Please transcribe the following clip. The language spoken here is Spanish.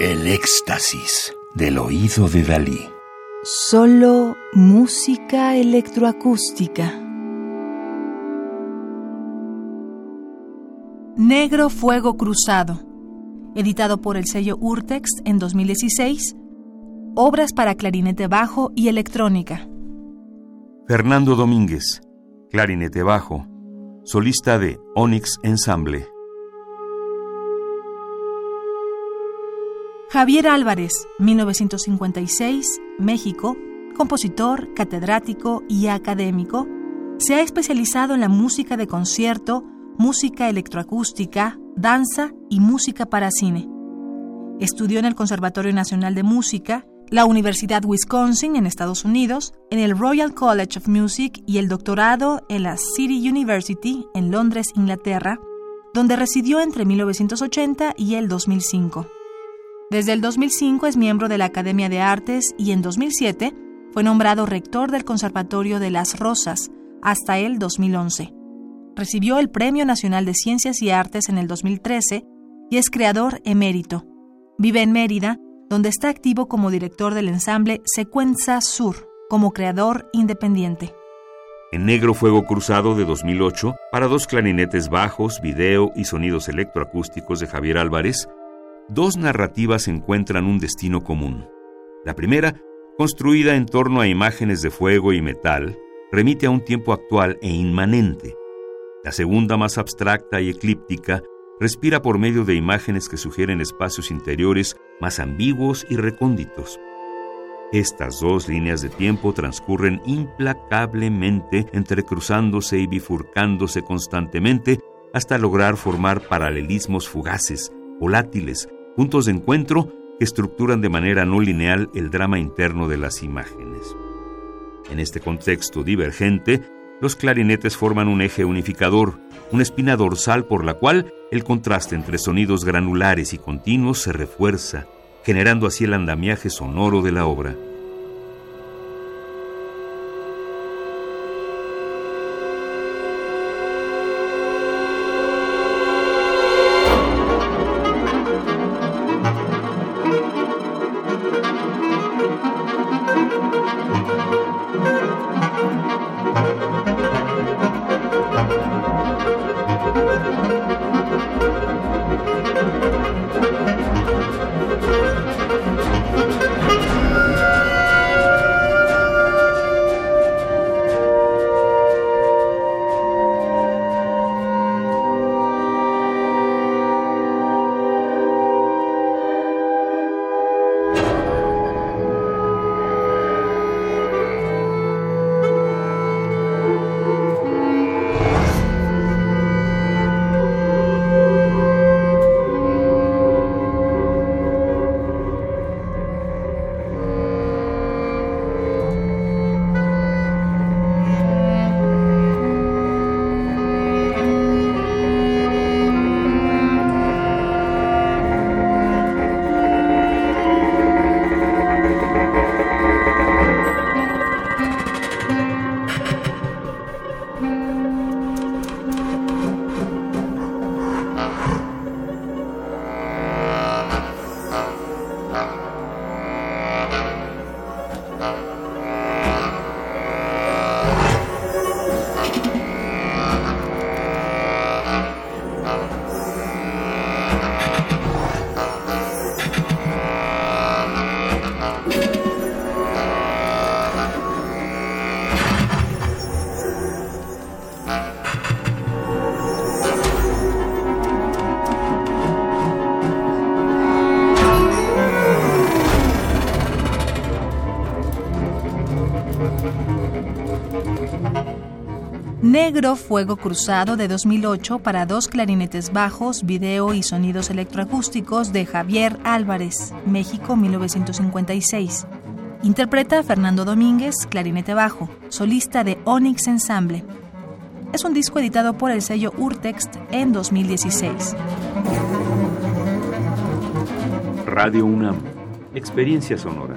El éxtasis del oído de Dalí. Solo música electroacústica. Negro Fuego Cruzado, editado por el sello Urtext en 2016. Obras para clarinete bajo y electrónica. Fernando Domínguez, clarinete bajo, solista de Onyx Ensemble. Javier Álvarez, 1956, México, compositor, catedrático y académico, se ha especializado en la música de concierto, música electroacústica, danza y música para cine. Estudió en el Conservatorio Nacional de Música, la Universidad Wisconsin en Estados Unidos, en el Royal College of Music y el doctorado en la City University en Londres, Inglaterra, donde residió entre 1980 y el 2005. Desde el 2005 es miembro de la Academia de Artes y en 2007 fue nombrado rector del Conservatorio de las Rosas hasta el 2011. Recibió el Premio Nacional de Ciencias y Artes en el 2013 y es creador emérito. Vive en Mérida, donde está activo como director del ensamble Secuenza Sur, como creador independiente. En Negro Fuego Cruzado de 2008, para dos clarinetes bajos, video y sonidos electroacústicos de Javier Álvarez, dos narrativas encuentran un destino común. La primera, construida en torno a imágenes de fuego y metal, remite a un tiempo actual e inmanente. La segunda, más abstracta y eclíptica, respira por medio de imágenes que sugieren espacios interiores más ambiguos y recónditos. Estas dos líneas de tiempo transcurren implacablemente, entrecruzándose y bifurcándose constantemente hasta lograr formar paralelismos fugaces, volátiles, puntos de encuentro que estructuran de manera no lineal el drama interno de las imágenes. En este contexto divergente, los clarinetes forman un eje unificador, una espina dorsal por la cual el contraste entre sonidos granulares y continuos se refuerza, generando así el andamiaje sonoro de la obra. Negro Fuego Cruzado de 2008 para dos clarinetes bajos, video y sonidos electroacústicos de Javier Álvarez, México 1956. Interpreta Fernando Domínguez, clarinete bajo, solista de Onyx Ensemble. Es un disco editado por el sello Urtext en 2016. Radio UNAM, experiencia sonora.